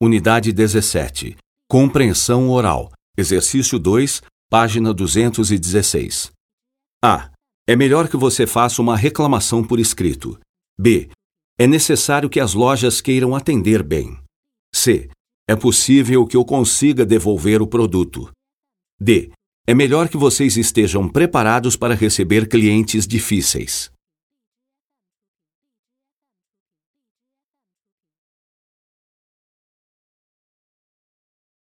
Unidade 17. Compreensão oral. Exercício 2, página 216. A. É melhor que você faça uma reclamação por escrito. B. É necessário que as lojas queiram atender bem. C. É possível que eu consiga devolver o produto. D. É melhor que vocês estejam preparados para receber clientes difíceis.